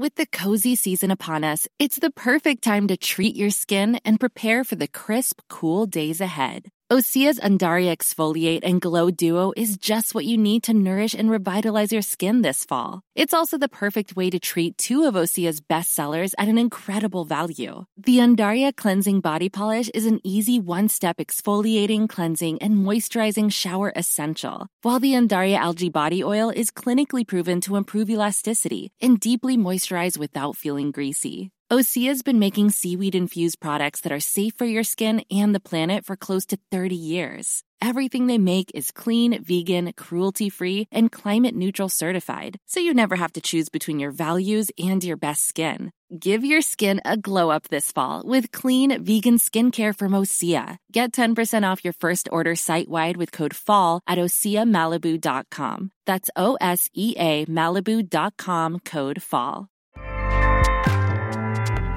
With the cozy season upon us, it's the perfect time to treat your skin and prepare for the crisp, cool days ahead. Osea's Undaria Exfoliate and Glow Duo is just what you need to nourish and revitalize your skin this fall. It's also the perfect way to treat two of Osea's best sellers at an incredible value. The Undaria Cleansing Body Polish is an easy one step exfoliating, cleansing, and moisturizing shower essential, while the Undaria Algae Body Oil is clinically proven to improve elasticity and deeply moisturize without feeling greasy. Osea's been making seaweed infused products that are safe for your skin and the planet for close to 30 years. Everything they make is clean, vegan, cruelty free, and climate neutral certified, so you never have to choose between your values and your best skin. Give your skin a glow up this fall with clean, vegan skincare from Osea. Get 10% off your first order site wide with code FALL at OseaMalibu.com. That's O S E A Malibu.com code FALL.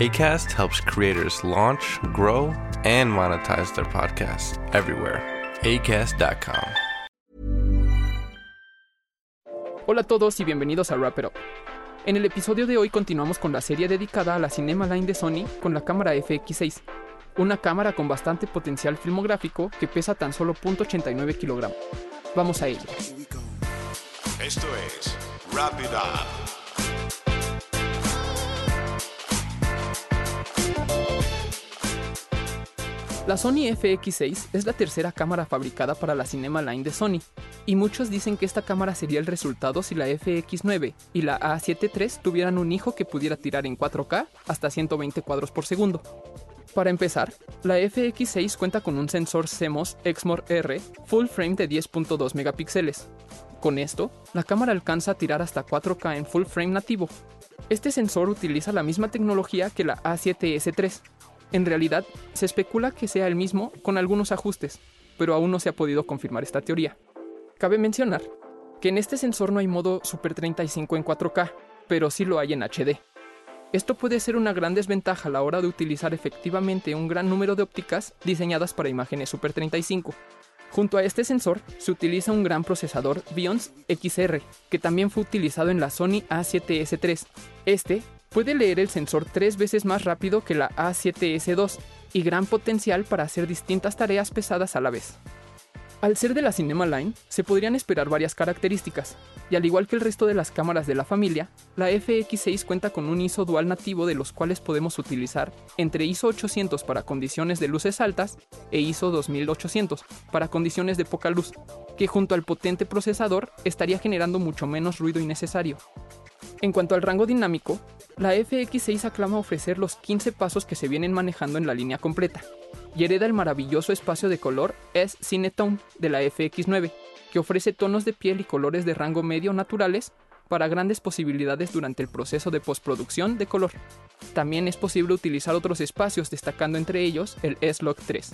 ACAST helps creators launch, grow, and monetize their podcasts everywhere. ACAST.com. Hola a todos y bienvenidos a Wrap It Up. En el episodio de hoy continuamos con la serie dedicada a la Cinema Line de Sony con la cámara FX6, una cámara con bastante potencial filmográfico que pesa tan solo 0.89 kilogramos. Vamos a ello. Esto es Wrap It Up. La Sony FX6 es la tercera cámara fabricada para la Cinema Line de Sony, y muchos dicen que esta cámara sería el resultado si la FX9 y la A7 III tuvieran un hijo que pudiera tirar en 4K hasta 120 cuadros por segundo. Para empezar, la FX6 cuenta con un sensor CMOS Exmor R full frame de 10.2 megapíxeles. Con esto, la cámara alcanza a tirar hasta 4K en full frame nativo. Este sensor utiliza la misma tecnología que la A7S III. En realidad, se especula que sea el mismo con algunos ajustes, pero aún no se ha podido confirmar esta teoría. Cabe mencionar que en este sensor no hay modo Super 35 en 4K, pero sí lo hay en HD. Esto puede ser una gran desventaja a la hora de utilizar efectivamente un gran número de ópticas diseñadas para imágenes Super 35. Junto a este sensor se utiliza un gran procesador Bionz XR, que también fue utilizado en la Sony A7S III. Este puede leer el sensor tres veces más rápido que la A7S2 y gran potencial para hacer distintas tareas pesadas a la vez. Al ser de la Cinema Line, se podrían esperar varias características, y al igual que el resto de las cámaras de la familia, la FX6 cuenta con un ISO dual nativo de los cuales podemos utilizar entre ISO 800 para condiciones de luces altas e ISO 2800 para condiciones de poca luz, que junto al potente procesador estaría generando mucho menos ruido innecesario. En cuanto al rango dinámico, la FX6 aclama ofrecer los 15 pasos que se vienen manejando en la línea completa, y hereda el maravilloso espacio de color S Cinetone de la FX9, que ofrece tonos de piel y colores de rango medio naturales para grandes posibilidades durante el proceso de postproducción de color. También es posible utilizar otros espacios, destacando entre ellos el S-Log 3.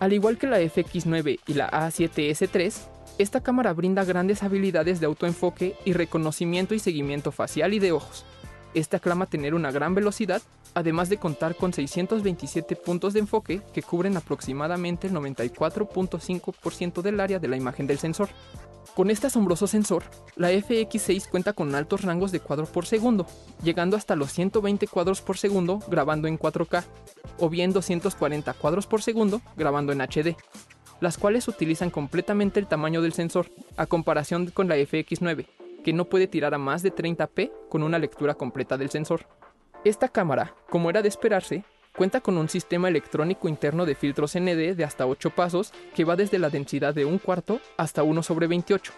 Al igual que la FX9 y la A7S3, esta cámara brinda grandes habilidades de autoenfoque y reconocimiento y seguimiento facial y de ojos. Esta aclama tener una gran velocidad, además de contar con 627 puntos de enfoque que cubren aproximadamente el 94.5% del área de la imagen del sensor. Con este asombroso sensor, la FX6 cuenta con altos rangos de cuadros por segundo, llegando hasta los 120 cuadros por segundo grabando en 4K, o bien 240 cuadros por segundo grabando en HD, las cuales utilizan completamente el tamaño del sensor, a comparación con la FX9, que no puede tirar a más de 30p con una lectura completa del sensor. Esta cámara, como era de esperarse, cuenta con un sistema electrónico interno de filtros ND de hasta 8 pasos que va desde la densidad de un cuarto hasta 1 sobre 28,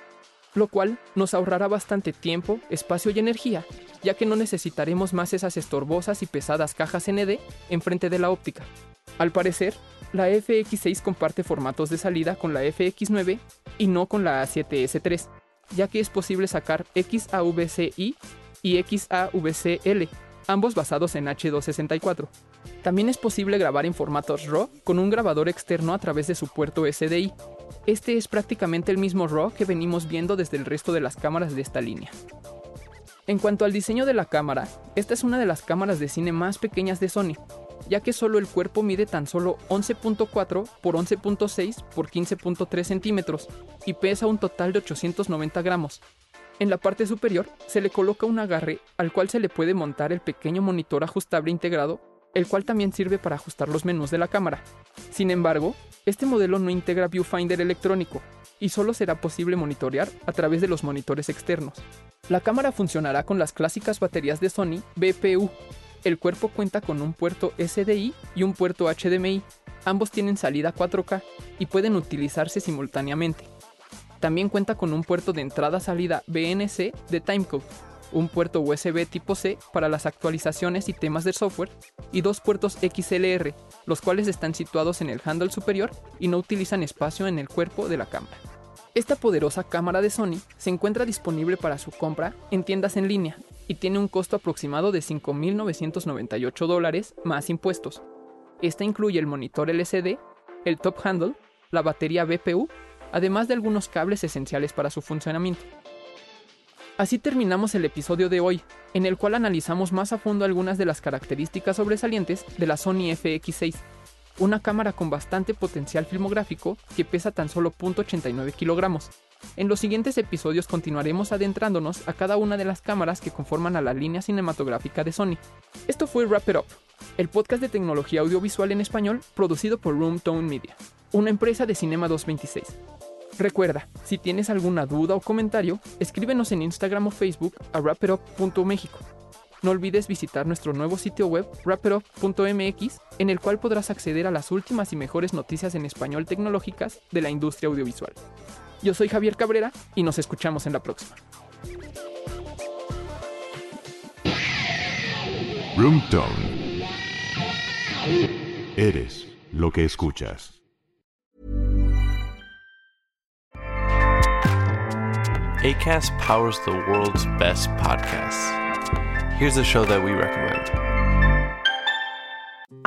lo cual nos ahorrará bastante tiempo, espacio y energía, ya que no necesitaremos más esas estorbosas y pesadas cajas ND enfrente de la óptica. Al parecer, la FX6 comparte formatos de salida con la FX9 y no con la A7S3, ya que es posible sacar XAVCI y XAVCL, ambos basados en H264. También es posible grabar en formatos RAW con un grabador externo a través de su puerto SDI. Este es prácticamente el mismo RAW que venimos viendo desde el resto de las cámaras de esta línea. En cuanto al diseño de la cámara, esta es una de las cámaras de cine más pequeñas de Sony, ya que solo el cuerpo mide tan solo 11.4 por 11.6 por 15.3 centímetros y pesa un total de 890 gramos. En la parte superior se le coloca un agarre al cual se le puede montar el pequeño monitor ajustable integrado, el cual también sirve para ajustar los menús de la cámara. Sin embargo, este modelo no integra viewfinder electrónico y solo será posible monitorear a través de los monitores externos. La cámara funcionará con las clásicas baterías de Sony BPU. El cuerpo cuenta con un puerto SDI y un puerto HDMI. Ambos tienen salida 4K y pueden utilizarse simultáneamente. También cuenta con un puerto de entrada-salida BNC de Timecode, un puerto USB tipo C para las actualizaciones y temas del software y dos puertos XLR, los cuales están situados en el handle superior y no utilizan espacio en el cuerpo de la cámara. Esta poderosa cámara de Sony se encuentra disponible para su compra en tiendas en línea y tiene un costo aproximado de 5.998 dólares más impuestos. Esta incluye el monitor LCD, el top handle, la batería BPU además de algunos cables esenciales para su funcionamiento. Así terminamos el episodio de hoy, en el cual analizamos más a fondo algunas de las características sobresalientes de la Sony FX6, una cámara con bastante potencial filmográfico que pesa tan solo 0.89 kilogramos. En los siguientes episodios continuaremos adentrándonos a cada una de las cámaras que conforman a la línea cinematográfica de Sony. Esto fue Wrap It Up, el podcast de tecnología audiovisual en español producido por Room Tone Media, una empresa de Cinema 226. Recuerda, si tienes alguna duda o comentario, escríbenos en Instagram o Facebook a wrapetup.mexico. No olvides visitar nuestro nuevo sitio web wrapetup.mx en el cual podrás acceder a las últimas y mejores noticias en español tecnológicas de la industria audiovisual. Yo soy Javier Cabrera y nos escuchamos en la próxima. Room Tone. Eres lo que escuchas. ACAST powers the world's best podcasts. Here's a show that we recommend.